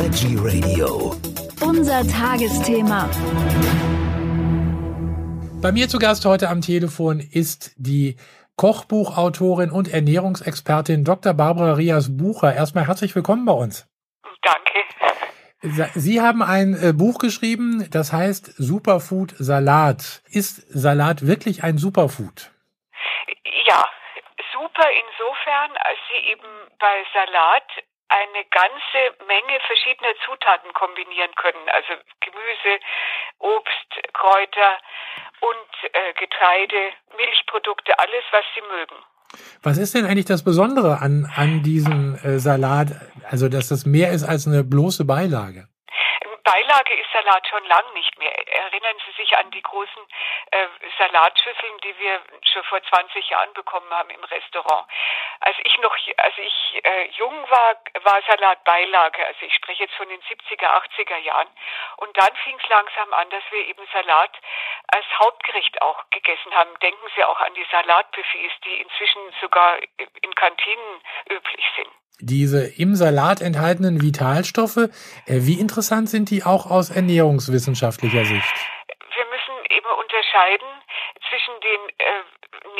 Veggie Radio. Unser Tagesthema. Bei mir zu Gast heute am Telefon ist die Kochbuchautorin und Ernährungsexpertin Dr. Barbara Rias Bucher. Erstmal herzlich willkommen bei uns. Danke. Sie haben ein äh, Buch geschrieben, das heißt Superfood Salat. Ist Salat wirklich ein Superfood? Ja, super insofern, als Sie eben bei Salat eine ganze Menge verschiedener Zutaten kombinieren können. Also Gemüse, Obst, Kräuter und äh, Getreide, Milchprodukte, alles, was Sie mögen. Was ist denn eigentlich das Besondere an, an diesem äh, Salat? Also, dass das mehr ist als eine bloße Beilage? Beilage ist Salat schon lang nicht mehr. Erinnern Sie sich an die großen äh, Salatschüsseln, die wir schon vor 20 Jahren bekommen haben im Restaurant. Als ich noch, als ich äh, jung war, war Salat Beilage. Also ich spreche jetzt von den 70er, 80er Jahren. Und dann fing es langsam an, dass wir eben Salat als Hauptgericht auch gegessen haben. Denken Sie auch an die Salatbuffets, die inzwischen sogar in Kantinen üblich sind diese im Salat enthaltenen Vitalstoffe, äh, wie interessant sind die auch aus ernährungswissenschaftlicher Sicht? Wir müssen eben unterscheiden zwischen den äh,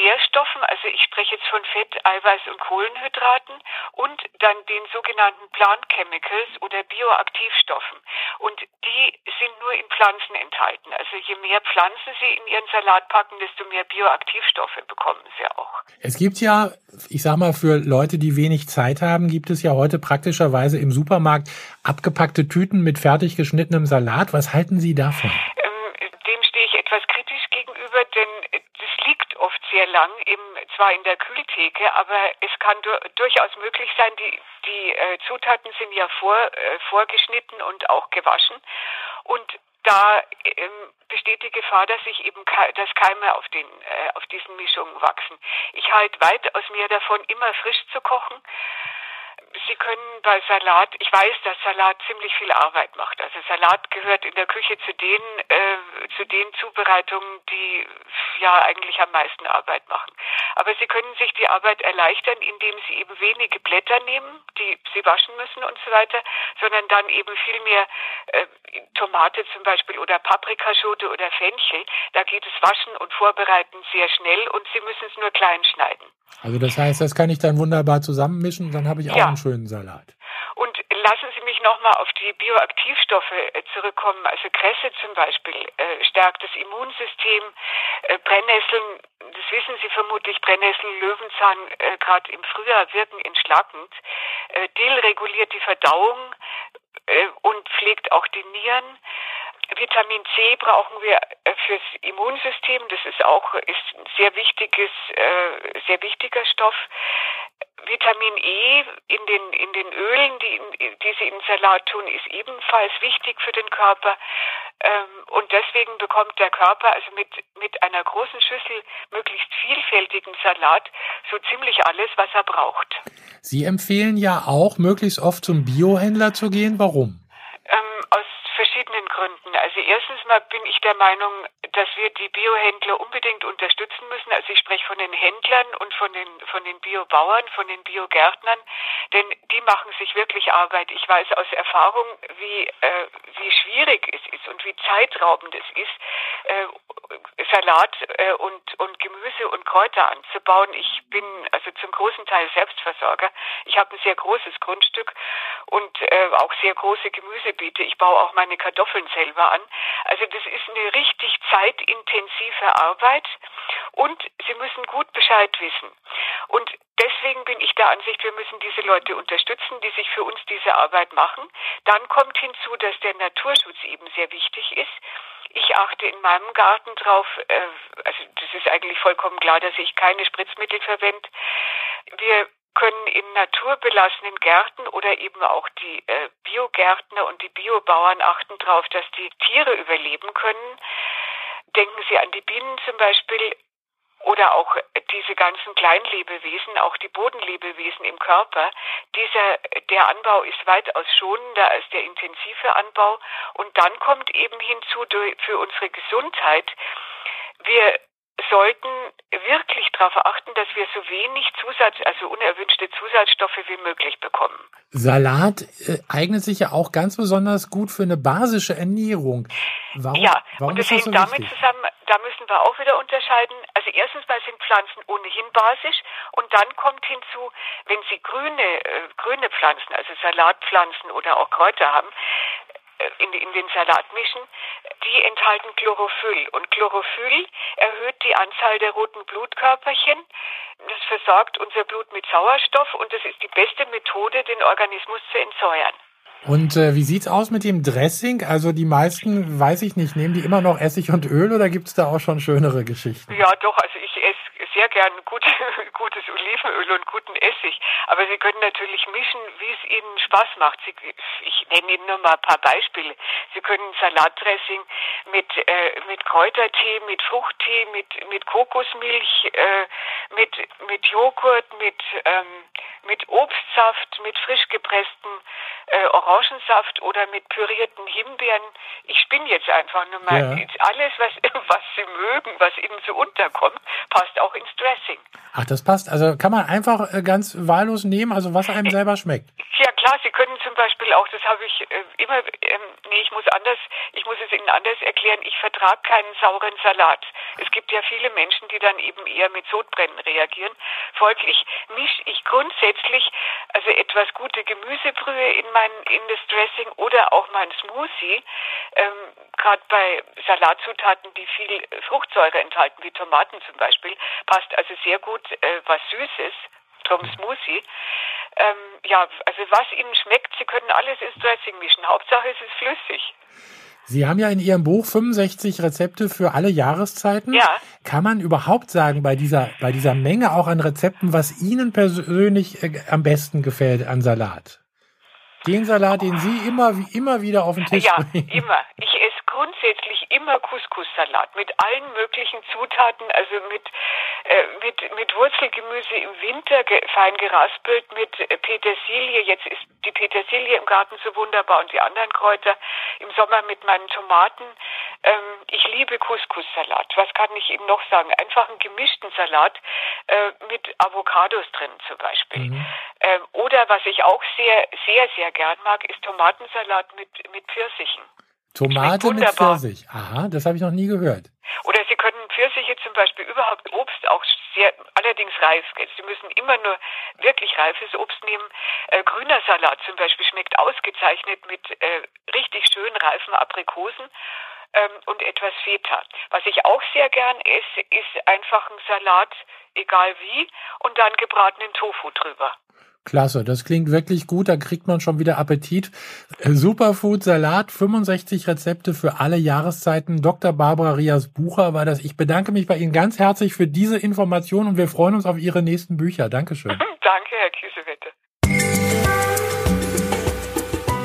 Nährstoffen, also ich spreche jetzt von Fett, Eiweiß und Kohlenhydraten und dann den sogenannten Plant Chemicals oder Bioaktivstoffen. Und die sind nur in Pflanzen enthalten. Also je mehr Pflanzen Sie in Ihren Salat packen, desto mehr Bioaktivstoffe bekommen Sie auch. Es gibt ja, ich sag mal, für Leute, die wenig Zeit haben, gibt es ja heute praktischerweise im Supermarkt abgepackte Tüten mit fertig geschnittenem Salat. Was halten Sie davon? Ähm, dem stehe ich etwas kritisch gegenüber, denn das liegt oft sehr lang, im, zwar in der Kühltheke, aber es kann du, durchaus möglich sein, die, die äh, Zutaten sind ja vor, äh, vorgeschnitten und auch gewaschen. Und da ähm, besteht die Gefahr, dass sich eben dass Keime auf den äh, auf diesen Mischungen wachsen. Ich halte weitaus mehr davon, immer frisch zu kochen. Sie können bei Salat, ich weiß, dass Salat ziemlich viel Arbeit macht. Also Salat gehört in der Küche zu den äh, zu den Zubereitungen, die ja eigentlich am meisten Arbeit machen. Aber Sie können sich die Arbeit erleichtern, indem Sie eben wenige Blätter nehmen, die Sie waschen müssen und so weiter, sondern dann eben viel mehr äh, Tomate zum Beispiel oder Paprikaschote oder Fenchel. Da geht es Waschen und Vorbereiten sehr schnell und Sie müssen es nur klein schneiden. Also das heißt, das kann ich dann wunderbar zusammenmischen und dann habe ich auch ja. einen schönen Salat. Und lassen Sie mich nochmal auf die Bioaktivstoffe äh, zurückkommen. Also Kresse zum Beispiel äh, stärkt das Immunsystem. Äh, Brennnesseln, wissen Sie vermutlich, Brennnesseln, Löwenzahn, äh, gerade im Frühjahr wirken entschlackend. Äh, Dill reguliert die Verdauung äh, und pflegt auch die Nieren. Vitamin C brauchen wir äh, fürs Immunsystem. Das ist auch ist ein sehr wichtiges, äh, sehr wichtiger Stoff. Vitamin E in den in den Ölen, die, die sie im Salat tun, ist ebenfalls wichtig für den Körper. Ähm, und deswegen bekommt der Körper also mit mit einer großen Schüssel möglichst vielfältigen Salat so ziemlich alles, was er braucht. Sie empfehlen ja auch, möglichst oft zum Biohändler zu gehen. Warum? Ähm, aus verschiedenen Gründen. Also erstens mal bin ich der Meinung, dass wir die Biohändler unbedingt unterstützen müssen. Also ich spreche von den Händlern und von den von den Biobauern, von den Biogärtnern, denn die machen sich wirklich Arbeit. Ich weiß aus Erfahrung, wie äh, wie schwierig es ist und wie zeitraubend es ist, äh, Salat äh, und und Gemüse und Kräuter anzubauen. Ich bin also zum großen Teil Selbstversorger. Ich habe ein sehr großes Grundstück und äh, auch sehr große Gemüsebeete. Ich baue auch meine Kartoffeln selber an. Also das ist eine richtig zeitintensive Arbeit und Sie müssen gut Bescheid wissen. Und deswegen bin ich der Ansicht, wir müssen diese Leute unterstützen, die sich für uns diese Arbeit machen. Dann kommt hinzu, dass der Naturschutz eben sehr wichtig ist. Ich achte in meinem Garten drauf, äh, also das ist eigentlich vollkommen klar, dass ich keine Spritzmittel verwende. Wir in naturbelassenen Gärten oder eben auch die äh, Biogärtner und die Biobauern achten darauf, dass die Tiere überleben können. Denken Sie an die Bienen zum Beispiel oder auch diese ganzen Kleinlebewesen, auch die Bodenlebewesen im Körper. Dieser, der Anbau ist weitaus schonender als der intensive Anbau. Und dann kommt eben hinzu für unsere Gesundheit. Wir sollten wirklich darauf achten, dass wir so wenig Zusatz, also unerwünschte Zusatzstoffe wie möglich bekommen. Salat äh, eignet sich ja auch ganz besonders gut für eine basische Ernährung. Warum, ja, warum und das hängt so damit wichtig? zusammen, da müssen wir auch wieder unterscheiden. Also erstens mal sind Pflanzen ohnehin basisch und dann kommt hinzu, wenn Sie grüne, äh, grüne Pflanzen, also Salatpflanzen oder auch Kräuter haben, in, in den Salat mischen, die enthalten Chlorophyll. Und Chlorophyll erhöht die Anzahl der roten Blutkörperchen. Das versorgt unser Blut mit Sauerstoff und das ist die beste Methode, den Organismus zu entsäuern. Und äh, wie sieht's aus mit dem Dressing? Also die meisten, weiß ich nicht, nehmen die immer noch Essig und Öl oder gibt's da auch schon schönere Geschichten? Ja, doch. Also ich esse sehr gern gut, gutes Olivenöl und guten Essig. Aber Sie können natürlich mischen, wie es Ihnen Spaß macht. Sie, ich nenne Ihnen nur mal ein paar Beispiele. Sie können Salatdressing mit, äh, mit Kräutertee, mit Fruchttee, mit, mit Kokosmilch, äh, mit, mit Joghurt, mit, ähm, mit Obstsaft, mit frisch gepressten äh, Orangensaft oder mit pürierten Himbeeren. Ich spinne jetzt einfach nur mal. Ja. Alles, was, was Sie mögen, was Ihnen so unterkommt, passt auch ins Dressing. Ach, das passt. Also kann man einfach äh, ganz wahllos nehmen, also was einem selber schmeckt. Ja klar, Sie können zum Beispiel auch, das habe ich äh, immer, ähm, nee, ich muss anders, ich muss es Ihnen anders erklären, ich vertrage keinen sauren Salat. Es gibt ja viele Menschen, die dann eben eher mit Sodbrennen reagieren. Folglich mische ich grundsätzlich also etwas gute Gemüsebrühe in mein in das Dressing oder auch mein Smoothie. Ähm, Gerade bei Salatzutaten, die viel Fruchtsäure enthalten, wie Tomaten zum Beispiel, passt also sehr gut äh, was Süßes, drum Smoothie. Ähm, ja, also was Ihnen schmeckt, Sie können alles ins Dressing mischen. Hauptsache es ist flüssig. Sie haben ja in Ihrem Buch 65 Rezepte für alle Jahreszeiten. Ja. Kann man überhaupt sagen, bei dieser, bei dieser Menge auch an Rezepten, was Ihnen persönlich äh, am besten gefällt an Salat? Den Salat, den Sie immer, immer wieder auf den Tisch ja, bringen. Ja, immer. Ich esse grundsätzlich immer Couscous-Salat mit allen möglichen Zutaten, also mit, äh, mit, mit Wurzelgemüse im Winter ge fein geraspelt, mit Petersilie. Jetzt ist die Petersilie im Garten so wunderbar und die anderen Kräuter. Im Sommer mit meinen Tomaten. Ähm, ich liebe Couscous-Salat. Was kann ich Ihnen noch sagen? Einfach einen gemischten Salat äh, mit Avocados drin zum Beispiel. Mhm. Ähm, oder was ich auch sehr, sehr, sehr gern mag, ist Tomatensalat mit, mit Pfirsichen. Tomate mit Pfirsich. Aha, das habe ich noch nie gehört. Oder Sie können Pfirsiche zum Beispiel überhaupt Obst auch sehr, allerdings reif. Sie müssen immer nur wirklich reifes Obst nehmen. Äh, grüner Salat zum Beispiel schmeckt ausgezeichnet mit äh, richtig schön reifen Aprikosen ähm, und etwas Feta. Was ich auch sehr gern esse, ist einfach ein Salat, egal wie, und dann gebratenen Tofu drüber. Klasse, das klingt wirklich gut, da kriegt man schon wieder Appetit. Äh, Superfood Salat, 65 Rezepte für alle Jahreszeiten. Dr. Barbara Rias Bucher war das. Ich bedanke mich bei Ihnen ganz herzlich für diese Information und wir freuen uns auf Ihre nächsten Bücher. Dankeschön. Danke, Herr Kiesewette.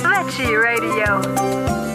Veggie Radio.